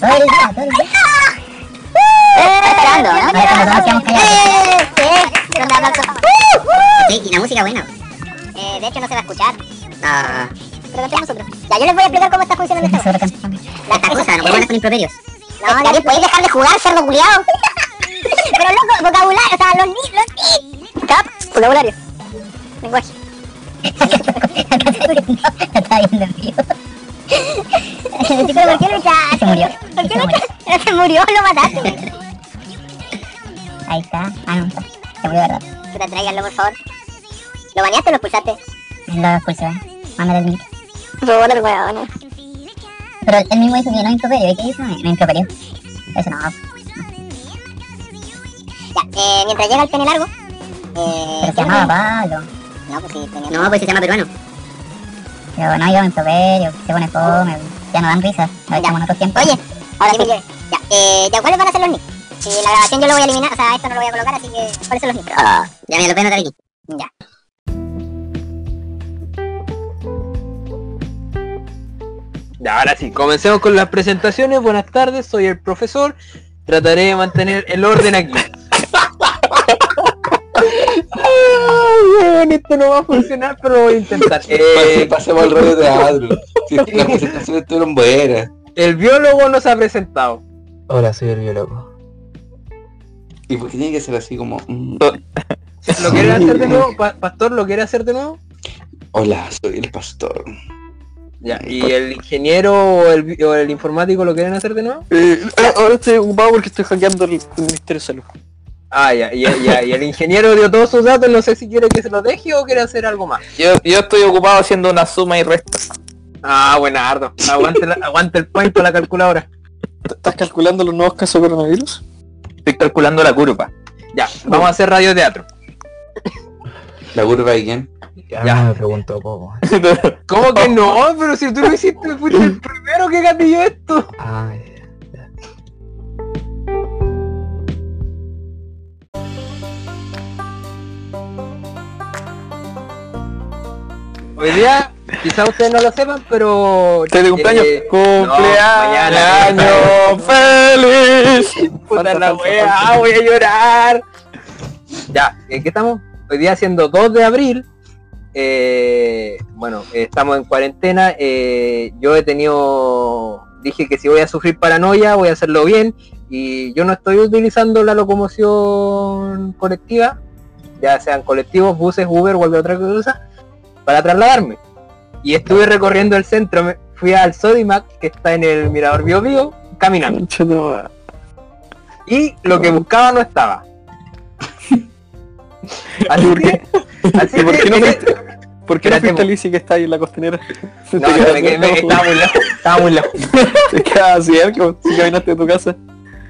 Está esperando, ¿no? Ver, cuando todos quedamos callados. Sí, y la música buena. Eh, de hecho no se va a escuchar. Ah, Pero cantemos nosotros. Ya, yo les voy a explicar cómo está funcionando esto. La esta cosa, no podemos con improperios. No, David, ¿podéis dejar de jugar, cerdo culiao? Pero loco, vocabulario, o sea, los ni, los ni. Cap, vocabulario. Lenguaje. Está viendo en Chico, ¿por qué luchaste? Se murió. ¿Por qué Se murió. luchaste? Se murió, lo mataste. Ahí está. Ah, no, está. Se murió, ¿verdad? Puta, tráiganlo, por favor. ¿Lo baneaste o lo expulsaste? Lo expulsó. Mándale el link. Robó el weón. Pero él mismo dijo que no improperio. ¿Y qué hizo? No improperio. Eso no. Ya, eh, mientras llega el pene largo. Pero Eh, se llamaba Pablo. No, pues sí, tenía. No, pues se llama peruano. Pero no, yo improperio. Se pone fome. Ya no dan risa. Lo echamos en otros tiempos. Oye, ahora sí. Ya, eh, ya, ¿cuáles van a ser los nick? Si la grabación yo lo voy a eliminar, o sea, esto no lo voy a colocar, así que, ¿cuáles son los nick? Ah, ya me lo pueden anotar aquí. Ya. Ya, ahora sí, comencemos con las presentaciones. Buenas tardes, soy el profesor. Trataré de mantener el orden aquí. Weón, esto no va a funcionar, pero lo voy a intentar. Eh, Pasemos al rollo de teatro. Si que las presentaciones estuvieron buenas. el biólogo nos ha presentado. Hola, soy el biólogo. ¿Y por qué tiene que ser así como... mm, ¿Lo quiere hacer de nuevo? Pa- Pastor, ¿lo quiere hacer de nuevo? Hola, soy el pastor. Ya, ¿y el ingeniero o el, o el informático lo quieren hacer de nuevo? Eh, ah, ahora estoy ocupado porque estoy hackeando el, el Ministerio de Salud. Ah, ya, ya, ya, y el ingeniero dio todos sus datos, no sé si quiere que se los deje o quiere hacer algo más. Yo, yo estoy ocupado haciendo una suma y resta. Ah, buenardo. Aguante, la- aguante el point con la calculadora. ¿Estás calculando los nuevos casos de coronavirus? Estoy calculando la curva. Ya, vamos a hacer radioteatro. ¿La curva de quién? Ya, Ya. me preguntó poco. ¿Cómo que no? Pero si tú lo hiciste, fuiste el primero que gatilló esto. Ah, Hoy día, quizá ustedes no lo sepan, pero... Estoy de cumpleaños. eh, ¡Cumpleaños no, feliz! Puta la wea, falta. voy a llorar. Ya, ¿en qué estamos? Hoy día siendo 2 de abril. eh, bueno, estamos en cuarentena. eh, yo he tenido... Dije que si voy a sufrir paranoia, voy a hacerlo bien. Y yo no estoy utilizando la locomoción colectiva, ya sean colectivos, buses, Uber o cualquier otra cosa, para trasladarme. Y estuve recorriendo el centro, me fui al Sodimac, que está en el Mirador Bio Bio, caminando. Y lo que buscaba no estaba. Así ¿Por que, así ¿Y por qué no fuiste, por qué no fuiste Lizzy que está ahí en la costanera? No, no, me quedé- me- estaba muy lejos, estaba muy lejos. Te quedas cerca si caminaste de tu casa.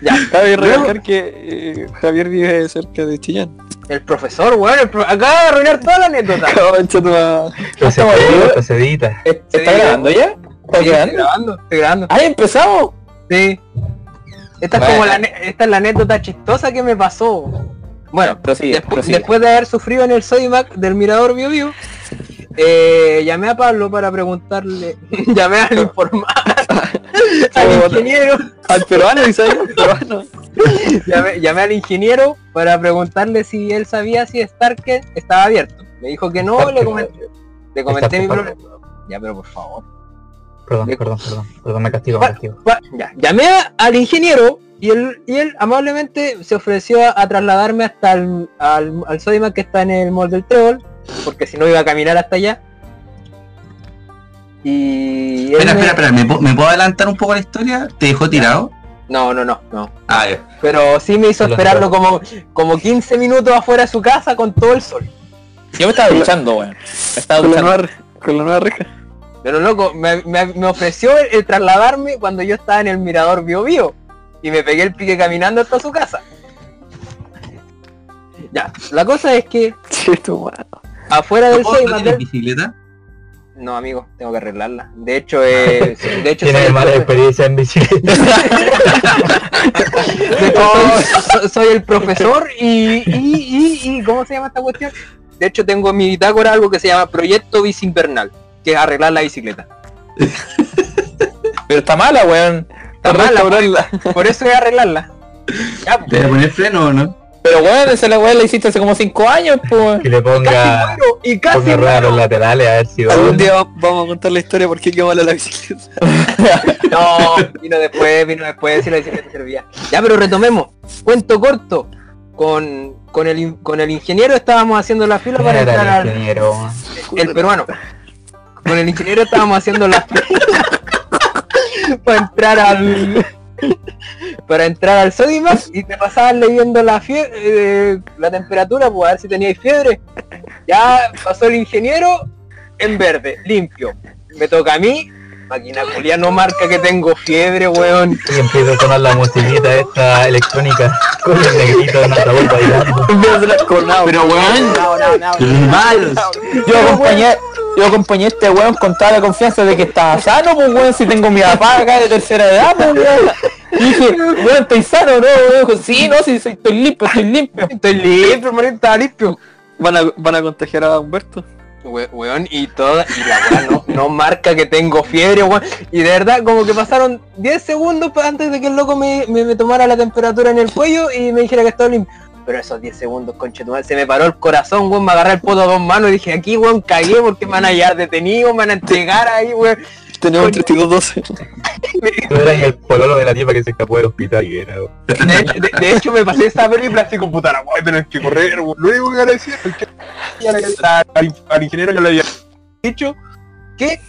Ya, Cabe recalcar que eh, Javier vive cerca de Chillán. El profesor, weón, el pro- acaba de arruinar toda la anécdota. Concha tu se edita, edita. ¿Está grabando ya? ¿Está Sí, estoy grabando? estoy grabando. ¡Ah, empezamos! Sí. Esta es como la, esta es la anécdota chistosa que me pasó. Bueno, Prosigue, despu- prosigue. después de haber sufrido en el Sodimac del Mirador Bio Bio, eh, llamé a Pablo para preguntarle, llamé al informar, al ingeniero, Al peruano, ahí, al peruano. llamé, llamé al ingeniero para preguntarle si él sabía si Starket estaba abierto. Me dijo que no, le comenté, le comenté mi problema. Ya, pero por favor. Perdón, De- perdón, perdón. Perdón, me castigo, me castigo. ya, llamé al ingeniero y él, y él amablemente se ofreció a, a trasladarme hasta el, al, al Sodimac que está en el Mall del Trébol, porque si no iba a caminar hasta allá. Y Espera, me- espera, espera, ¿me, pu- me puedo adelantar un poco la historia? ¿Te dejó tirado? No, no, no, no. Ah, ya. Pero sí me hizo Lo esperarlo como, como 15 minutos afuera de su casa con todo el sol. Yo me estaba duchando, weón. Me estaba con la, nueva, con la nueva reja. Pero loco, me, me- me ofreció el, el trasladarme cuando yo estaba en el mirador Bio Bio. Y me pegué el pique caminando hasta su casa. Ya, la cosa es que afuera del ¿Puedo Sodimac tener del- bicicleta? No, amigo, tengo que arreglarla. De hecho, eh, de hecho, soy Tiene el, mala profe- experiencia en bicicleta. de hecho, soy- el profesor y, y, y, y- ¿cómo se llama esta cuestión? De hecho, tengo en mi bitácora algo que se llama Proyecto Bici Invernal, que es arreglar la bicicleta. Pero está mala, weón. Está mala, por, por eso voy a arreglarla. Ya, pues. ¿Te voy a poner freno o no? Pero weón, esa la weá la hiciste hace como 5 años, pues. Que le Casi ponga, muero, y casi ponga los laterales a ver si va. Algún día va- vamos a contar la historia por qué quedó mala la bicicleta. No, vino después, vino después, si la bicicleta servía. Ya, pero retomemos. Cuento corto. Con, con, el, con el ingeniero estábamos haciendo la fila para entrar el al... ingeniero. El peruano. Con el ingeniero estábamos haciendo la fila para entrar al... Para entrar al Sodimac y te pasaban leyendo la fiebre, la temperatura, pues a ver si teníais fiebre. Ya pasó el ingeniero en verde, limpio. Me toca a mí, máquina culia no marca que tengo fiebre, weón. Y empieza a sonar la musiquita esta electrónica con el negrito en ataúd bailando. Pero weón, Malos. yo acompañé, yo acompañé a este weón con toda la confianza de que estaba sano, pues weón, si tengo mi papá acá de tercera edad, pues weón. Y dije, weón, ¿estoy sano no? Weón, dijo, sí, no, sí, soy- estoy limpio, estoy limpio. Estoy limpio, hermano, estaba limpio. ¿Van a, van a contagiar a Humberto? We- weón, y toda, y la weá no, no marca que tengo fiebre, weón. Y de verdad, como que pasaron 10 segundos antes de que el loco me, me, me tomara la temperatura en el cuello y me dijera que estaba limpio. Pero esos 10 segundos, conche tu madre, se me paró el corazón, weón, me agarré el poto a dos manos y dije, aquí, weón, cagué porque me van a hallar detenido, me van a entregar ahí, weón. Tenemos un 3212. Tú eras el pololo de la tipa que se escapó del hospital y era. De, de- de hecho, me pasé esa película así con puta la weón, tenés que correr, weón. Lo único que es que al, al ingeniero yo le había dicho que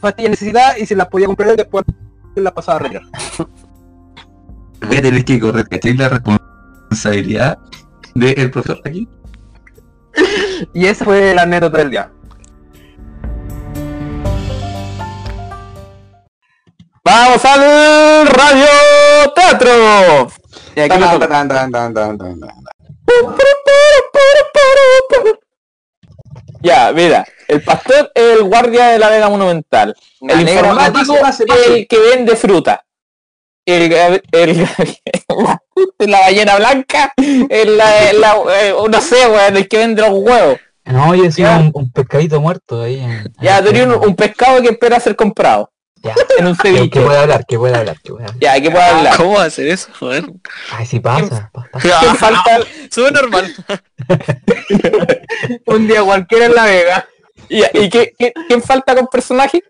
pastillas necesitaba y se las podía comprar él después las pasaba a retirar. Voy a tener que correr, ¿cachai? La responsabilidad del profesor aquí. Y esa fue la anécdota del día. Vamos al radio teatro. Y aquí. Tan, tan, tan. Ya, mira, el pastor es el guardia de la Vega Monumental. La el informático el que vende fruta. El, gab- el, la ballena blanca, el, la, el- la- eh, no sé, weón, el que vende los huevos. No, yo decía un, un pescadito muerto ahí. En, Ya, en- tenía un, un pescado que espera ser comprado Ya. en un ceviche. que puede hablar, que puede hablar, que puede hablar. Ya, que puede hablar. ¿Cómo va a hacer eso? Joder. Ay, sí pasa. pasa. ¿Quién falta? Sube normal. Un día cualquiera en la Vega. ¿Y, y qué- qué- quién falta con personaje?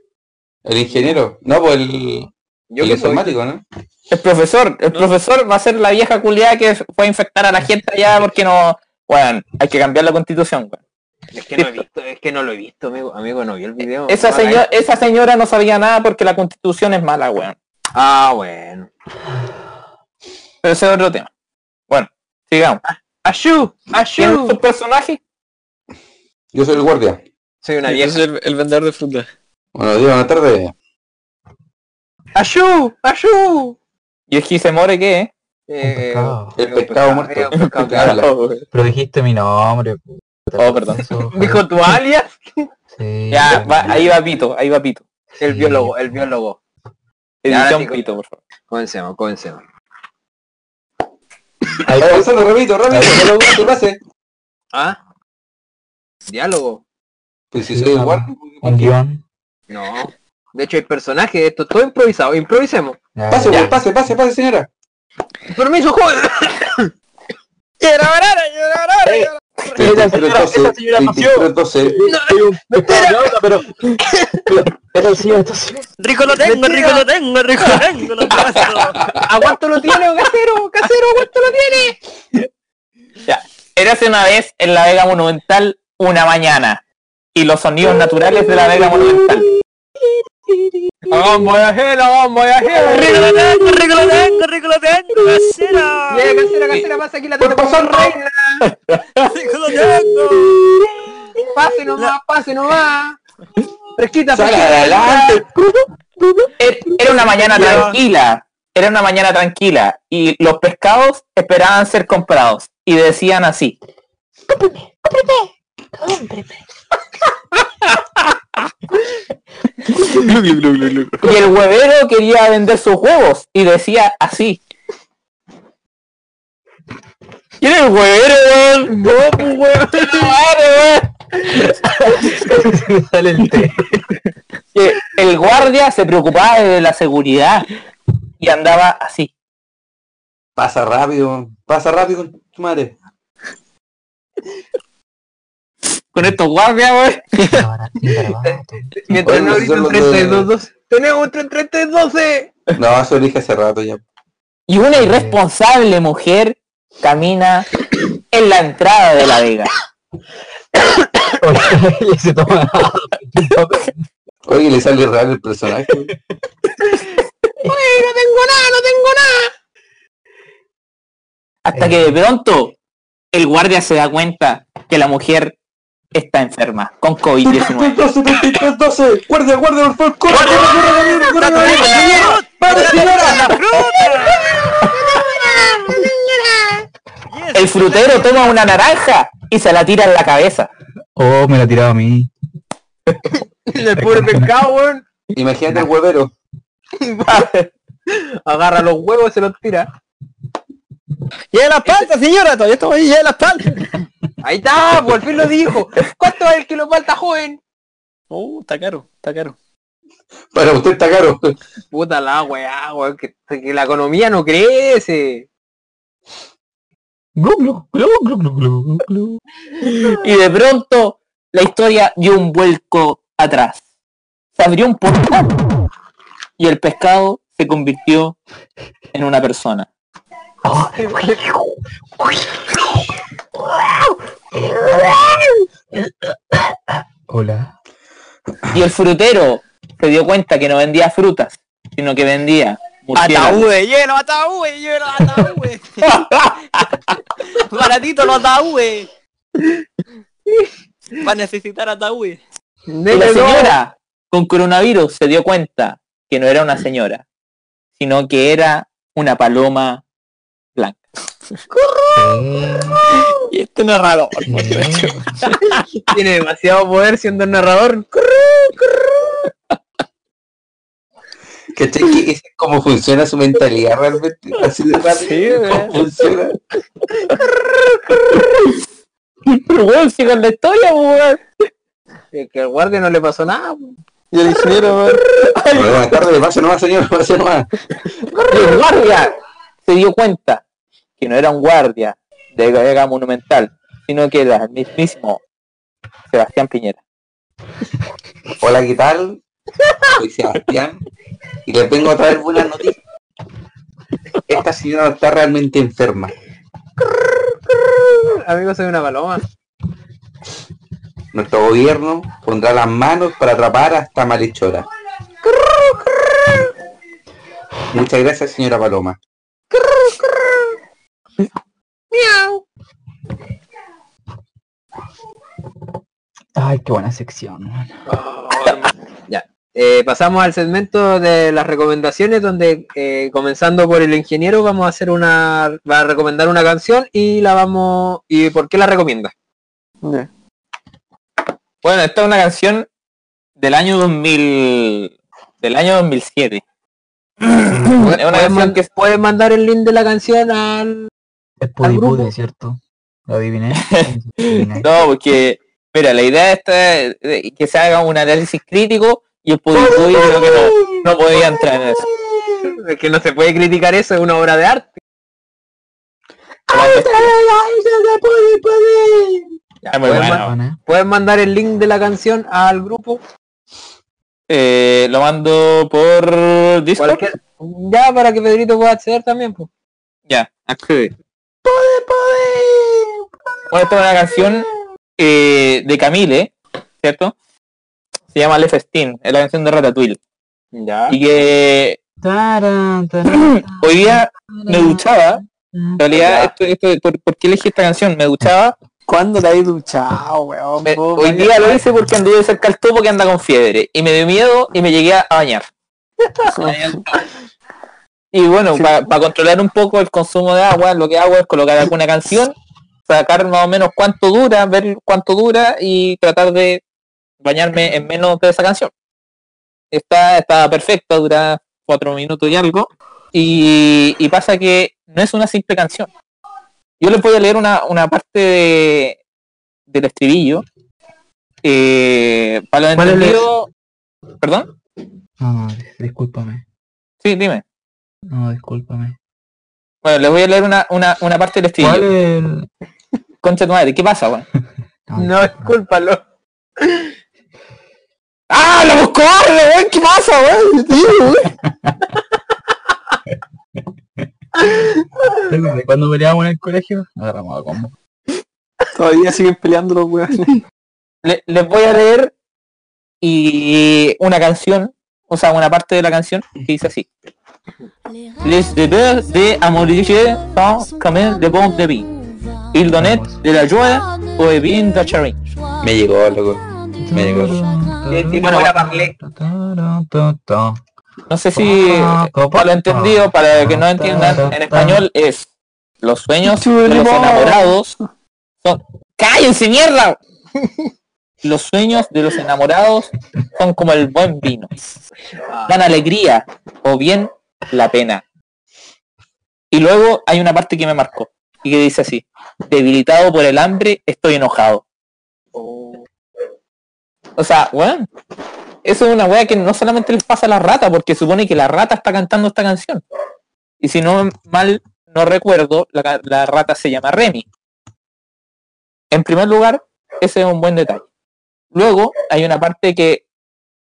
El ingeniero. No, pues el, Yo el soy. informático, ¿no? El profesor. El profesor va a ser la vieja culiada que a infectar a la gente allá porque no... Bueno, hay que cambiar la constitución, weón. Es que no he visto, es que no lo he visto, amigo. Amigo, no vi el video. Esa, No, señora, esa señora no sabía nada porque la constitución es mala, weón. Ah, bueno. Pero ese es otro tema. Bueno, sigamos. ¡Ashu! ¿Quién es ¡Ashu! tu personaje? Yo soy el guardia. Soy una Yo vieja. soy el, el vendedor de fruta. Buenos días, buenas tardes. ¡Ashu! ¡Ashu! ¿Y el Gisemore qué es? Eh, pescado. El pescado muerto. un pescado que Habla. habla. Pero dijiste mi nombre. Oh, perdón. Dijo tu alias. Sí. Ya, va- ahí va Pito, ahí va Pito. El Sí. biólogo, el biólogo. Edición chicos. Pito, por favor. Comencemos, comencemos. Ay, Gonzalo, repito, que pase. ¿Ah? ¿Diálogo? Pues si soy guardia. un guion. No. De hecho hay personajes, esto es todo improvisado. Improvisemos. Ya, Pase, ya. pase, pase, pase, señora. Permiso, joven. Esa señora- esa señora nació. 23, pero, pero el señor entonces. Rico lo tengo, rico lo tengo, rico lo tengo, lo paso. ¿A cuánto lo tiene, casero? Casero, ¿a cuánto lo tiene? Érase una vez en la Vega Monumental una mañana. Y los sonidos naturales de la Vega Monumental. Vamos, ajena, vamos, Rico ajena. lo tengo, rico lo tengo, rico lo tengo, casera. Llega, casera, casera, pasa aquí la pasar, con reina. Rico lo tengo. Pase nomás, pase nomás. Fresquita, fresquita. adelante. Er- Era una mañana tranquila. Era una mañana tranquila. Y los pescados esperaban ser comprados. Y decían así. Y el huevero quería vender sus huevos. Y decía así. ¿Quién es el huevero, weón? No, pues, weón. Sale el té. el guardia se preocupaba de la seguridad y andaba así. Pasa rápido, pasa rápido con tu madre. Con estos guardias, weón. Mientras Oye, no los de- 32 12. Tenemos 33 12. No, eso lo dije hace rato ya. Y una irresponsable mujer camina en la entrada de la vega. Y se toma. Oye, le sale raro el personaje. Hasta que de pronto el guardia se da cuenta que la mujer está enferma con COVID-19. 12, 33, 12. Guardia, guardia, por favor, corre, corre, corre, corre, corre, corre. ¡Para, señora! El frutero toma una naranja y se la tira en la cabeza. Oh, me la tiraba a mí. Pescado, weón. Imagínate el huevero. Agarra los huevos y se los tira. ¡Lleve la palta, señora! Todavía estamos ahí, lleve la palta. Ahí está, por fin lo dijo. ¿Cuánto es el kilo falta, joven? Uh, está caro, está caro. Para usted está caro. Puta la weá, weón, que, que la economía no crece. Glu, glu, glu, glu, glu, glu, glu. Y de pronto la historia dio un vuelco atrás. Se abrió un portal y el pescado se convirtió en una persona. Hola. Y el frutero se dio cuenta que no vendía frutas, sino que vendía. Ataúdes, lleve los ataúdes, ataúdes. Baratito los ataúdes. Va a necesitar ataúdes. Y la señora con coronavirus se dio cuenta que no era una señora, sino que era una paloma. Y este narrador. Tiene demasiado poder siendo el narrador. ¿Cachai? Que es como funciona su mentalidad realmente. Así de rápido. ¿Cómo funciona? Pero weón, sigan la historia, weón. Que al guardia no le pasó nada. po. Y el ingeniero, weón. Buenas tardes, pase nomás, señor, pase nomás. El guardia se dio cuenta que no era un guardia de Vega Monumental, sino que era el mismísimo Sebastián Piñera. Hola, ¿qué tal? Soy Sebastián y les vengo a traer buenas noticias. Esta señora está realmente enferma. Amigo, soy una paloma. Nuestro gobierno pondrá las manos para atrapar a esta malhechora. Muchas gracias, señora Paloma. Ay, qué buena sección. man. ya. Eh, pasamos al segmento de las recomendaciones donde eh, comenzando por el ingeniero vamos a hacer una va a recomendar una canción y la vamos y por qué la recomienda Bueno, esta es una canción del año 2000, del año 2007. es una ¿Puedes, canción man- que puedes mandar el link de la canción al Es ¿Al Pudi grupo? Pudi, ¿cierto? Lo adiviné. No, porque, mira, la idea esta es que se haga un análisis crítico y el Pudi Pudi creo que no, no podía entrar en eso. es que no se puede criticar eso es una obra de arte Es muy puedes, bueno. puedes mandar el link de la canción al grupo Eh, lo mando por Discord. ya para que Pedrito pueda acceder también pues. Ya, accede. Bueno, esta es una canción eh, de Camille, ¿cierto? Se llama Le Festín, es la canción de Ratatouille. ya Y que Tarán, tarán, hoy día me duchaba, en realidad, esto, esto, ¿por, por qué elegí esta canción? Me duchaba, ¿Cuándo te has duchado, weón? me- hoy vaya- día lo hice porque anduve cerca al topo que anda con fiebre, y me dio miedo y me llegué a bañar. Y bueno, para controlar un poco el consumo de agua, lo que hago es colocar alguna canción, sacar más o menos cuánto dura, ver cuánto dura y tratar de bañarme en menos de esa canción. Está, está perfecta, dura cuatro minutos y algo. Y, y pasa que no es una simple canción. Yo les voy a leer una, una parte de, del estribillo. Eh, para los ¿Cuál es el- entendidos... ¿Perdón? No, no, discúlpame. Sí, dime. No, discúlpame. Bueno, les voy a leer una, una, una parte del ¿Cuál estribillo. es el...? Concha tu madre, ¿qué pasa, weón? No, discúlpalo. ¡Ah, la buscó, weón! ¿Qué pasa, weón? Sí, weón. ¿De cuando peleábamos en el colegio? Agarramos a combo. Todavía siguen peleando los weones. Le- les voy a leer y una canción, o sea, una parte de la canción que dice así. Les deberes de amoriger sont comme de bons débits. Il donne de la joie au bien de. Me llegó, loco. Me llegó. Tipo Bueno. No sé si para lo entendido, para que no entiendan, en español es los sueños de los enamorados son... ¡Cállense, mierda! Los sueños de los enamorados son como el buen vino. Dan alegría o bien la pena. Y luego hay una parte que me marcó y que dice así. Debilitado por el hambre, estoy enojado. O sea, weón. Eso es una weá que no solamente les pasa a la rata, porque supone que la rata está cantando esta canción. Y si no mal no recuerdo, la, la rata se llama Remy. En primer lugar, ese es un buen detalle. Luego hay una parte que,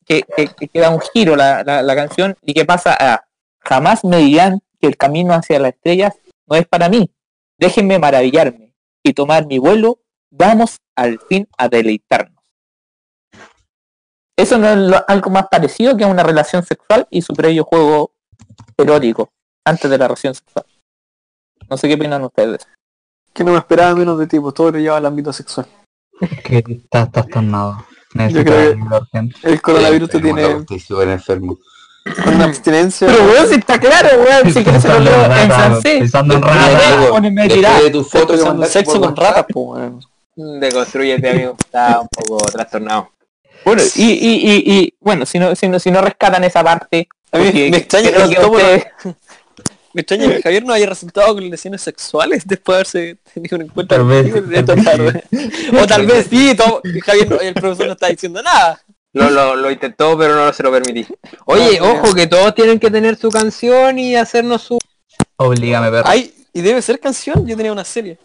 que, que- que- que da un giro la, la- la canción y que pasa a jamás me dirán que el camino hacia las estrellas no es para mí. Déjenme maravillarme y tomar mi vuelo. Vamos al fin a deleitarnos. Eso no es lo- algo más parecido que a una relación sexual y su previo juego erótico antes de la relación sexual. No sé qué opinan ustedes. Que no me esperaba menos de ti, pues todo lo lleva al ámbito sexual. Que estás trastornado. Necesitas creo que- ayuda urgente. El coronavirus te tiene loco, Estoy súper enfermo. Con una abstinencia. Pero weón, si está claro, weón, si quieres se lo leo en francés. Pensando en Después rata. de- Weón, poneme a Después tirar. de tu foto que Pensando en mandaste sexo con ratas, weón. Deconstruyete, amigo. Está un poco trastornado. Bueno, y, y, y, y, bueno, si no, si no, si no rescatan esa parte, A mí porque me extraña que Me extraña que Javier no haya resultado con lesiones sexuales después de haberse tenido un encuentro Tal vez, tal esta vez tarde. O tal vez sí, todo- Javier no- el profesor no está diciendo nada. Lo, lo, lo intentó, pero no se lo permití. Oye, No, ojo, que todos tienen que tener su canción y hacernos su... Oblígame, perro. Ay, y debe ser canción, yo tenía una serie.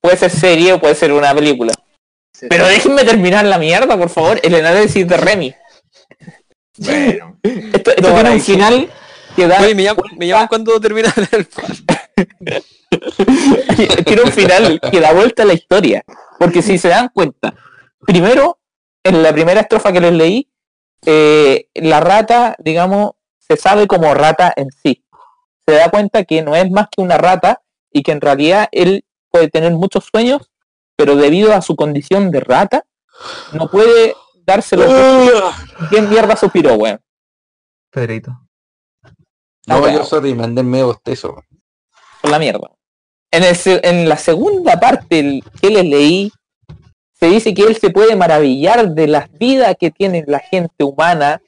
puede ser serie o puede ser una película. Pero déjenme terminar la mierda, por favor, el análisis de Remy. Bueno. Esto, esto No, tiene un final que da... Oye, me llaman, me llaman cuando termina el tiene un final que da vuelta a la historia. Porque si se dan cuenta, primero, en la primera estrofa que les leí, eh, la rata, digamos, se sabe como rata en sí. Se da cuenta que no es más que una rata y que en realidad él puede tener muchos sueños, pero debido a su condición de rata, no puede dárselo. ¿Quién mierda suspiró, weón? Pedrito. No, Ah, yo sorry, mandé medio bostezo. por la mierda. En, el en la segunda parte el- que les leí, se dice que él se puede maravillar de las vidas que tiene la gente humana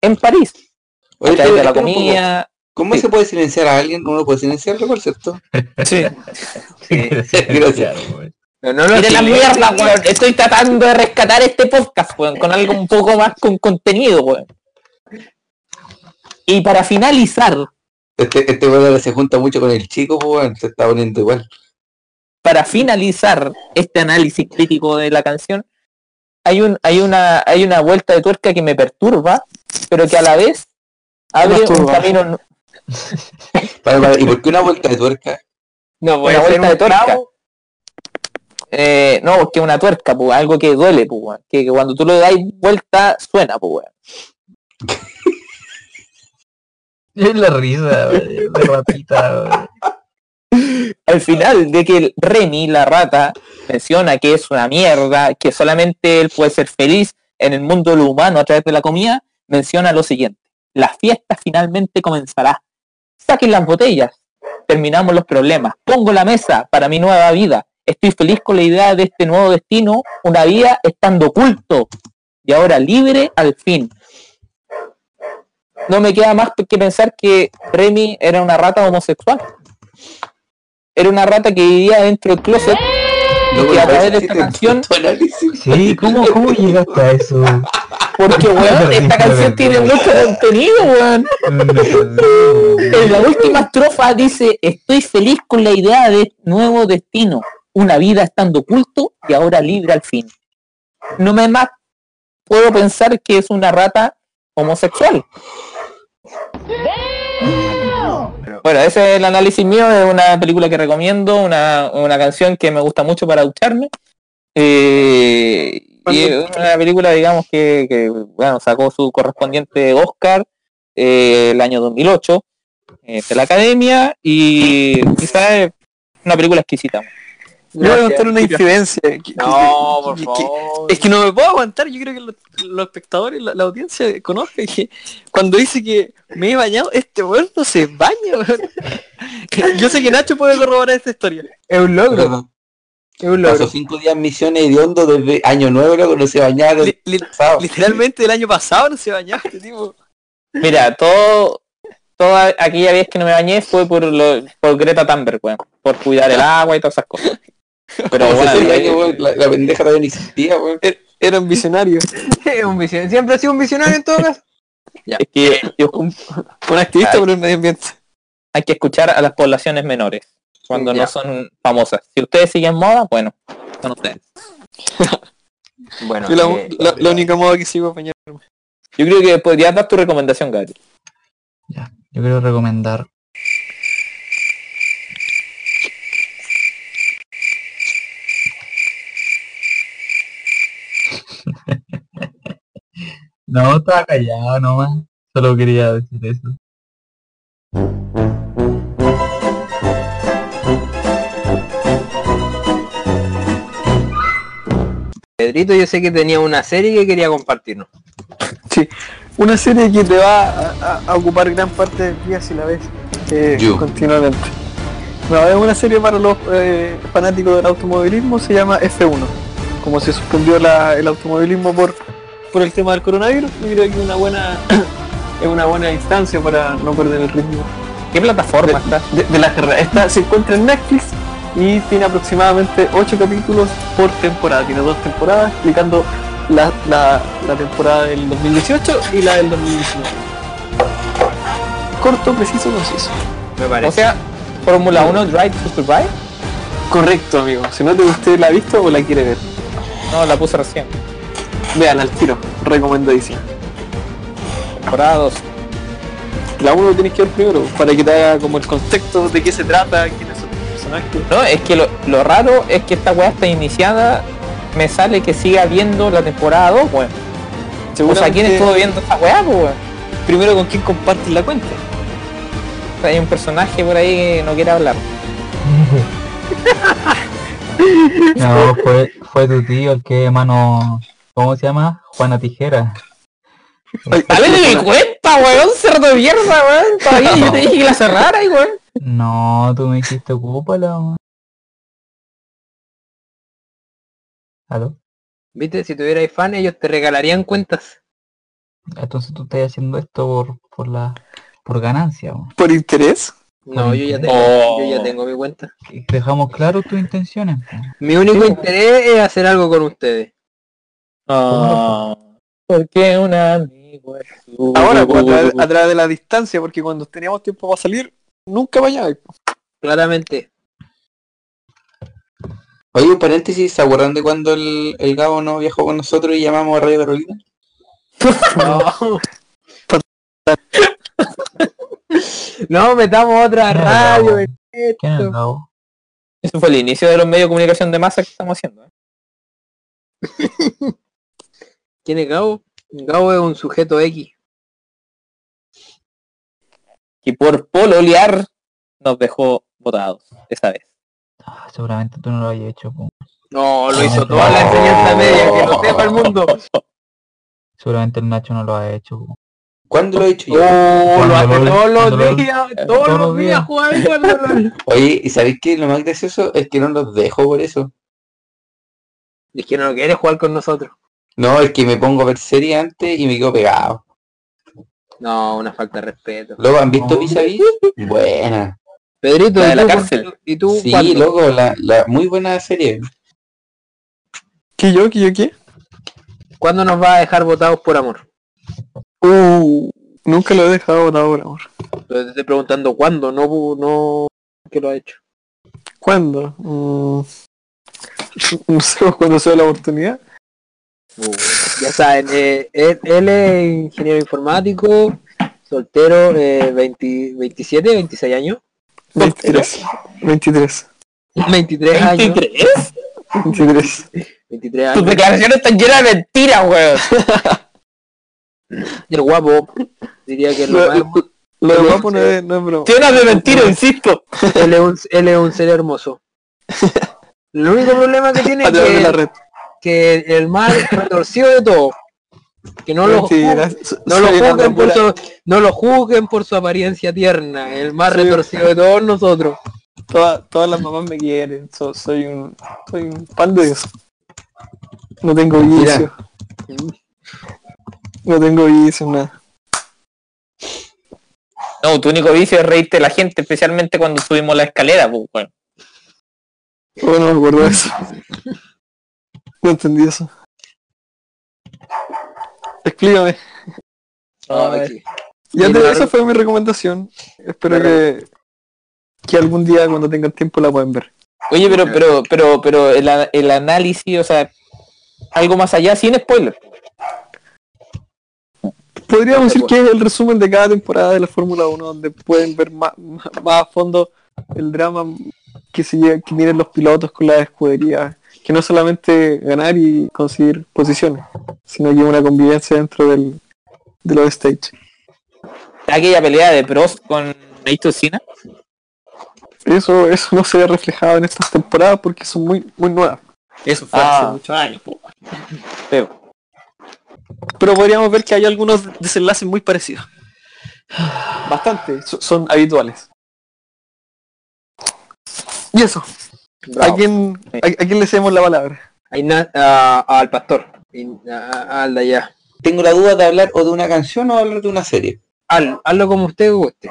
en París. Oye, a través de pero la espera un poco. comida. ¿Cómo Sí. se puede silenciar a alguien? Uno puede silenciarlo, por cierto. Sí. Gracias. No, no lo la silencio. mierda, weón. Estoy tratando de rescatar este podcast, weón, con algo un poco más con contenido, weón. Y para finalizar, Este, este weón se junta mucho con el chico, pues, weón, se está poniendo igual. Para finalizar este análisis crítico de la canción, hay un, hay una, hay una vuelta de tuerca que me perturba, pero que a la vez abre un camino, nu- Para, para, ¿Y por qué una vuelta de tuerca? No, puede una vuelta un de tuerca. Eh, no, porque una tuerca, pues, algo que duele, pues, weón. que, que cuando tú le das vuelta suena, pues, weón. Es la risa, wey, de ratita, wey. Al final de que Remy, la rata, menciona que es una mierda, que solamente él puede ser feliz en el mundo de lo humano a través de la comida, menciona lo siguiente. La fiesta finalmente comenzará. Saquen las botellas. Terminamos los problemas. Pongo la mesa para mi nueva vida. Estoy feliz con la idea de este nuevo destino, una vida estando oculto y ahora libre al fin. No me queda más que pensar que Remy era una rata homosexual era una rata que vivía dentro del closet y que a través de esta canción. Sí, ¿cómo, cómo llegaste a eso? Porque, weón, esta canción tiene mucho contenido, weón. En la última estrofa dice, estoy feliz con la idea de nuevo destino, una vida estando oculto y ahora libre al fin. No me más puedo pensar que es una rata homosexual. Bueno, ese es el análisis mío de una película que recomiendo, una, una canción que me gusta mucho para ducharme. Eh, y es una película, digamos, que, que, bueno, sacó su correspondiente Oscar eh, el año 2008 eh, de la Academia y quizás es una película exquisita. Yo voy a contar una incidencia. que- que- No, por que- favor. Es que no me puedo aguantar, yo creo que los, los espectadores, la, la audiencia conozca que cuando dice que me he bañado, este weón no se baña, weón. Yo sé que Nacho puede corroborar esta historia. Es un logro, Pero es un Pasó logro. cinco días en misiones de hondo desde año nuevo, luego no se bañaron. Li- li- literalmente el año pasado no se bañaba este tipo. Mira, todo, toda aquella vez que no me bañé fue por, lo, por Greta Thunberg, weón, por cuidar el agua y todas esas cosas. Pero bueno, 60 eh, años, weón, la, la pendeja todavía ni existía, weón. Era un visionario. Un visionario. Siempre ha sido un visionario en todo caso. es que yo- Un activista por el medio ambiente. hay que escuchar a las poblaciones menores cuando Ya. no son famosas. Si ustedes siguen moda, bueno, son ustedes. Bueno, Yo la, eh, la- la única moda que sigo es. Yo creo que podrías dar tu recomendación, Gabriel. Ya, yo quiero recomendar. No, estaba callado nomás. Solo quería decir eso. Pedrito, yo sé que tenía una serie que quería compartirnos. Una serie que te va a, ocupar gran parte del día si la ves eh, continuamente. No, es una serie para los eh, fanáticos del automovilismo, se llama F1. Como se suspendió la- el automovilismo por, por el tema del coronavirus, yo creo que una buena es una buena instancia para no perder el ritmo ¿Qué plataforma está? de, de la carrera. Esta se encuentra en Netflix y tiene aproximadamente 8 capítulos por temporada. Tiene dos temporadas explicando la, la, la temporada del 2018 y la del 2019. Corto, preciso, conciso. Me O parece. sea, Fórmula 1 Drive to Survive. Correcto, amigo. Si no te usted la ha visto o la quiere ver, No, la puse recién. vean al tiro. Recomendadísima. Temporada 2. La 1 tienes que ver primero para que te haga como el contexto de qué se trata, quiénes son los personajes. No, es que lo, lo raro es que esta weá está iniciada. Me sale que siga viendo la temporada 2, weón. O sea, ¿quién estuvo viendo esta weá, pues, weón? Primero con quién compartes la cuenta. Hay un personaje por ahí que no quiere hablar. No, fue, fue tu tío el que mano. ¿Cómo se llama? Juana Tijera. A ver, de mi cuenta, weón, cerdo de mierda, weón. Todavía yo te dije que la cerrara, weón. No, tú me dijiste ocúpala, weón. ¿Aló? ¿Viste? Si tuvierais fan, ellos te regalarían cuentas. Entonces tú estás haciendo esto por, por la por ganancia, weón. ¿Por interés? No, yo ya tengo, Oh. yo ya tengo mi cuenta. Dejamos claro tus intenciones. Mi único interés es hacer algo con ustedes. Ah, porque un amigo es su- Ahora, pues, a, través, a través de la distancia, porque cuando teníamos tiempo para salir, nunca bañaba. Claramente. Oye, un paréntesis, ¿se acuerdan de cuando el, el Gabo no viajó con nosotros y llamamos a Radio Carolina? No. no, metamos otra ¿Quién es el radio. Gabo? en ¿Quién es el esto. Gabo? Eso fue el inicio de los medios de comunicación de masa que estamos haciendo. ¿eh? ¿Quién es Gabo? Gabo es un sujeto X. Y por pololear nos dejó votados esa vez. Ah, seguramente tú no lo hayas hecho, po. No, lo hizo toda la enseñanza media, que lo sepa el mundo. Seguramente el Nacho no lo ha hecho, po. ¿Cuándo lo he hecho yo? Oh, lo hace todos los lo- días, todos los los días cuando lo... Oye, ¿y sabéis qué? Lo más gracioso es que no los dejo por eso. Es que no quiere jugar con nosotros. No, es que me pongo a ver serie antes y me quedo pegado. No, una falta de respeto. Luego, ¿han visto. Vis a Vis? Buena. Pedrito, La ¿y de la cárcel. ¿Y tú Sí, cuándo? loco, la, la muy buena serie. ¿Qué yo? ¿Qué yo qué? ¿Cuándo nos va a dejar votados por amor? Uh, nunca lo he dejado votado por amor. Entonces te estoy preguntando cuándo, no, no que lo ha hecho. ¿Cuándo? Mm, no sé cuándo sea la oportunidad. Uh, ya saben, eh, él, él es ingeniero informático, soltero, eh, 20 27, 26 años. 23. 23. 23 años. ¿23? 23. 23 Tus años. declaraciones están llenas de mentiras, weón. Y el guapo, diría que es lo Lo, más... lo- lo de guapo no es, no es broma. Llenas de mentiras, insisto. Él es, un, él es un ser hermoso. El único problema que tiene es la que, el más retorcido de todo. Que no lo, Mentira, ju- so- no, lo juzguen por su, no lo juzguen por su apariencia tierna. El más retorcido de todos nosotros. Toda- todas las mamás me quieren. So- soy un soy un pan de Dios. No tengo vicio. No tengo vicio, nada. No, tu único vicio es reírte de la gente, especialmente cuando subimos la escalera, pues, weón. Oh, no me acuerdo de eso. No entendí eso. Explícame. No. Ya te- esa fue mi recomendación. Espero que, que algún día cuando tengan tiempo la puedan ver. Oye, pero, pero, pero, pero el, el análisis, o sea, algo más allá, sin spoiler. Podríamos decir que es el resumen de cada temporada de la Fórmula 1 donde pueden ver más, más, a fondo el drama que se que tienen los pilotos con la escudería. Que no solamente ganar y conseguir posiciones, sino que una convivencia dentro del, de los stage. Aquella pelea de Prost con Ayrton Senna. Eso, eso no se ve reflejado en estas temporadas porque son muy, muy nuevas. Eso fue Ah. hace muchos años, po. Pero podríamos ver que hay algunos desenlaces muy parecidos. Bastante, so- son habituales. Y eso, Bravo. ¿a quién, a, a quién le cedemos la palabra? A- al pastor. Y a- a- al de allá. Tengo la duda de hablar o de una canción o hablar de una serie. Haz- hazlo como usted guste.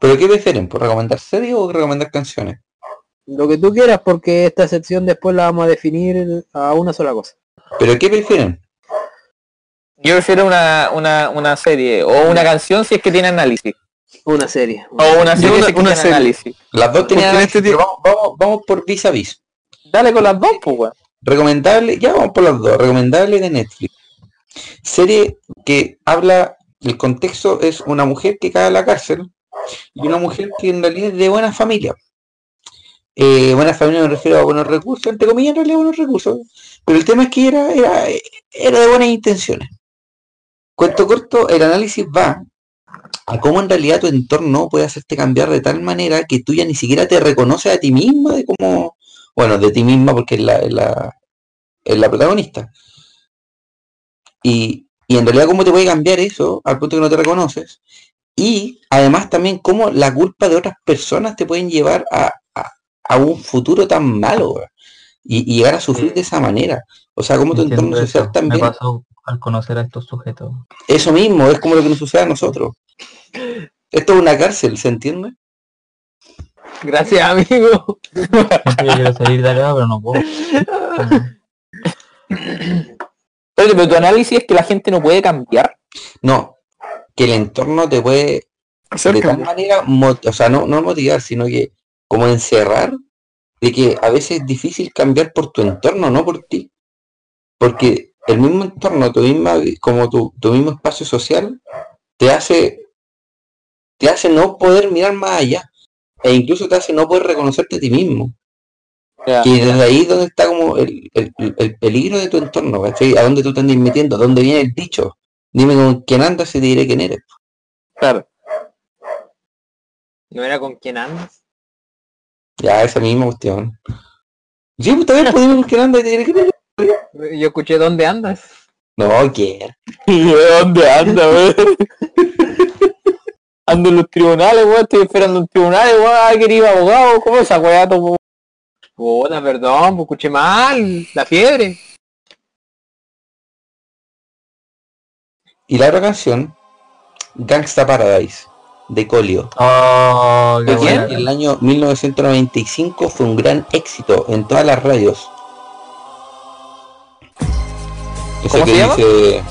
¿Pero qué prefieren? ¿Por recomendar series o recomendar canciones? Lo que tú quieras, porque esta sección después la vamos a definir a una sola cosa. ¿Pero qué prefieren? Yo prefiero una, una, una serie o una canción si es que tiene análisis. Una serie. O una serie una- si es que una tiene serie. análisis. Las dos tenían Porque en este análisis, pero vamos, vamos, vamos por vis a vis. Dale con las dos, pues, weón. Recomendable, ya vamos por las dos. Recomendable de Netflix. Serie que habla, el contexto es una mujer que cae a la cárcel y una mujer que en realidad es de buena familia. Eh, buena familia me refiero a buenos recursos, entre comillas en realidad buenos recursos. Pero el tema es que era, era, era de buenas intenciones. Cuento corto, el análisis va a cómo en realidad tu entorno puede hacerte cambiar de tal manera que tú ya ni siquiera te reconoces a ti misma de cómo, bueno, de ti misma porque es la, es la, protagonista. Y, y en realidad cómo te puede cambiar eso al punto que no te reconoces. Y además también cómo la culpa de otras personas te pueden llevar a, a- un futuro tan malo. Y, y llegar a sufrir de esa manera. O sea, cómo tu entorno social eso. Me también. pasó al conocer a estos sujetos. Eso mismo, es como lo que nos sucede a nosotros. Esto es una cárcel, ¿se entiende? Gracias, amigo. Yo quiero salir de acá, pero no puedo. Pero, pero tu análisis es que la gente no puede cambiar. No, que el entorno te puede Hacer de tal manera, o sea, no, no motivar, sino que como encerrar de que a veces es difícil cambiar por tu entorno, no por ti. Porque el mismo entorno, tu misma, como tu, tu mismo espacio social, te hace, te hace no poder mirar más allá. E incluso te hace no poder reconocerte a ti mismo. Ya. Y desde ahí es donde está como el, el- el peligro de tu entorno, ¿cachai? A dónde tú te andas metiendo, dónde viene el dicho. Dime con quién andas y te diré quién eres. Claro. ¿No era con quién andas? Ya, esa misma cuestión. Sí, pues también podemos diré quién eres. Yo escuché dónde andas. No, quién. ¿Dónde anda, weón? Ando en los tribunales, weón, estoy esperando en tribunales, weón, ay, querido abogado, ¿cómo esa weá tomó? Puta, perdón, pues escuché mal. La fiebre. Y la otra canción, Gangsta Paradise, de Colio. Oh, qué el año 1995 fue un gran éxito en todas las radios. Ese ¿Cómo que se llama? dice...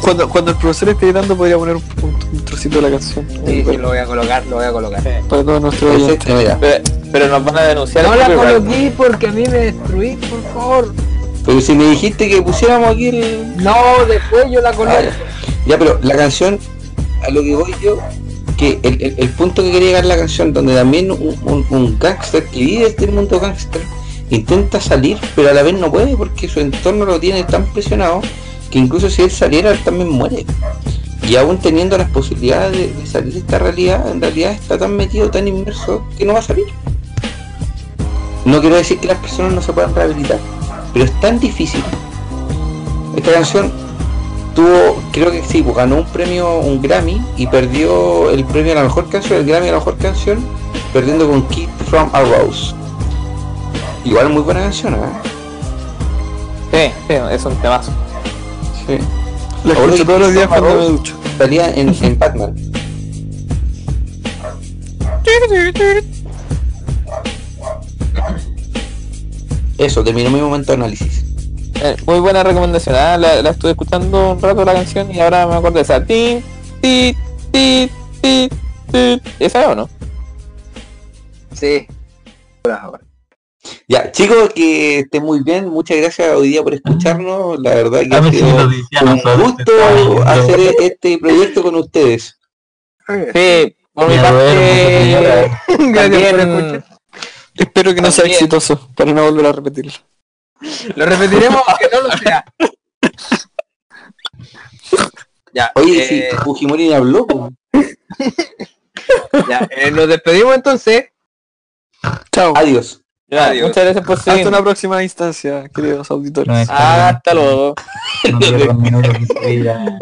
Cuando, cuando el profesor esté dando podría poner un, un- un trocito de la canción. Sí, sí, lo voy a colocar, lo voy a colocar. Para todos nuestros oyentes. eh, Pero, pero nos van a denunciar. No la coloqué porque a mí me destruí, por favor. Pero si me dijiste que pusiéramos aquí el... No, después yo la. Ah, ya. Ya, pero la canción, a lo que voy yo, que el, el- el punto que quería llegar la canción, donde también un, un, un gángster que vive este mundo gángster intenta salir, pero a la vez no puede porque su entorno lo tiene tan presionado que incluso si él saliera, él también muere. Y aún teniendo las posibilidades de, de salir de esta realidad, en realidad está tan metido, tan inmerso, que no va a salir. No quiero decir que las personas no se puedan rehabilitar, pero es tan difícil. Esta canción tuvo, creo que sí, pues, ganó un premio, un Grammy y perdió el premio a la mejor canción, el Grammy a la mejor canción, perdiendo con Kid from a Rose. Igual muy buena canción, ¿eh? Sí, sí, es un temazo. Sí. La escucho que todos los días cuando me ducho. Salía en, en Batman. Eso, terminó mi momento de análisis. Eh, muy buena recomendación. ah, La, la estuve escuchando un rato la canción y ahora me acuerdo de esa. Tin, ti, ti, ti, ti. ¿Esa o no? Sí. Ahora, ahora. Ya, chicos, que estén muy bien. Muchas gracias hoy día por escucharnos. La verdad que A ha ver si sido un gusto hacer este proyecto con ustedes. Sí, por mi parte. duermo, Gracias por También, escuchar. Espero que no sea exitoso, para no volver a repetirlo. Lo repetiremos aunque no lo sea. Ya, Oye, eh, si Fujimori habló, ya, eh, nos despedimos entonces. Chao. adiós. ya, Adiós. muchas gracias por Hasta seguir. una próxima instancia, queridos auditores. No bien. Hasta luego. No pierdan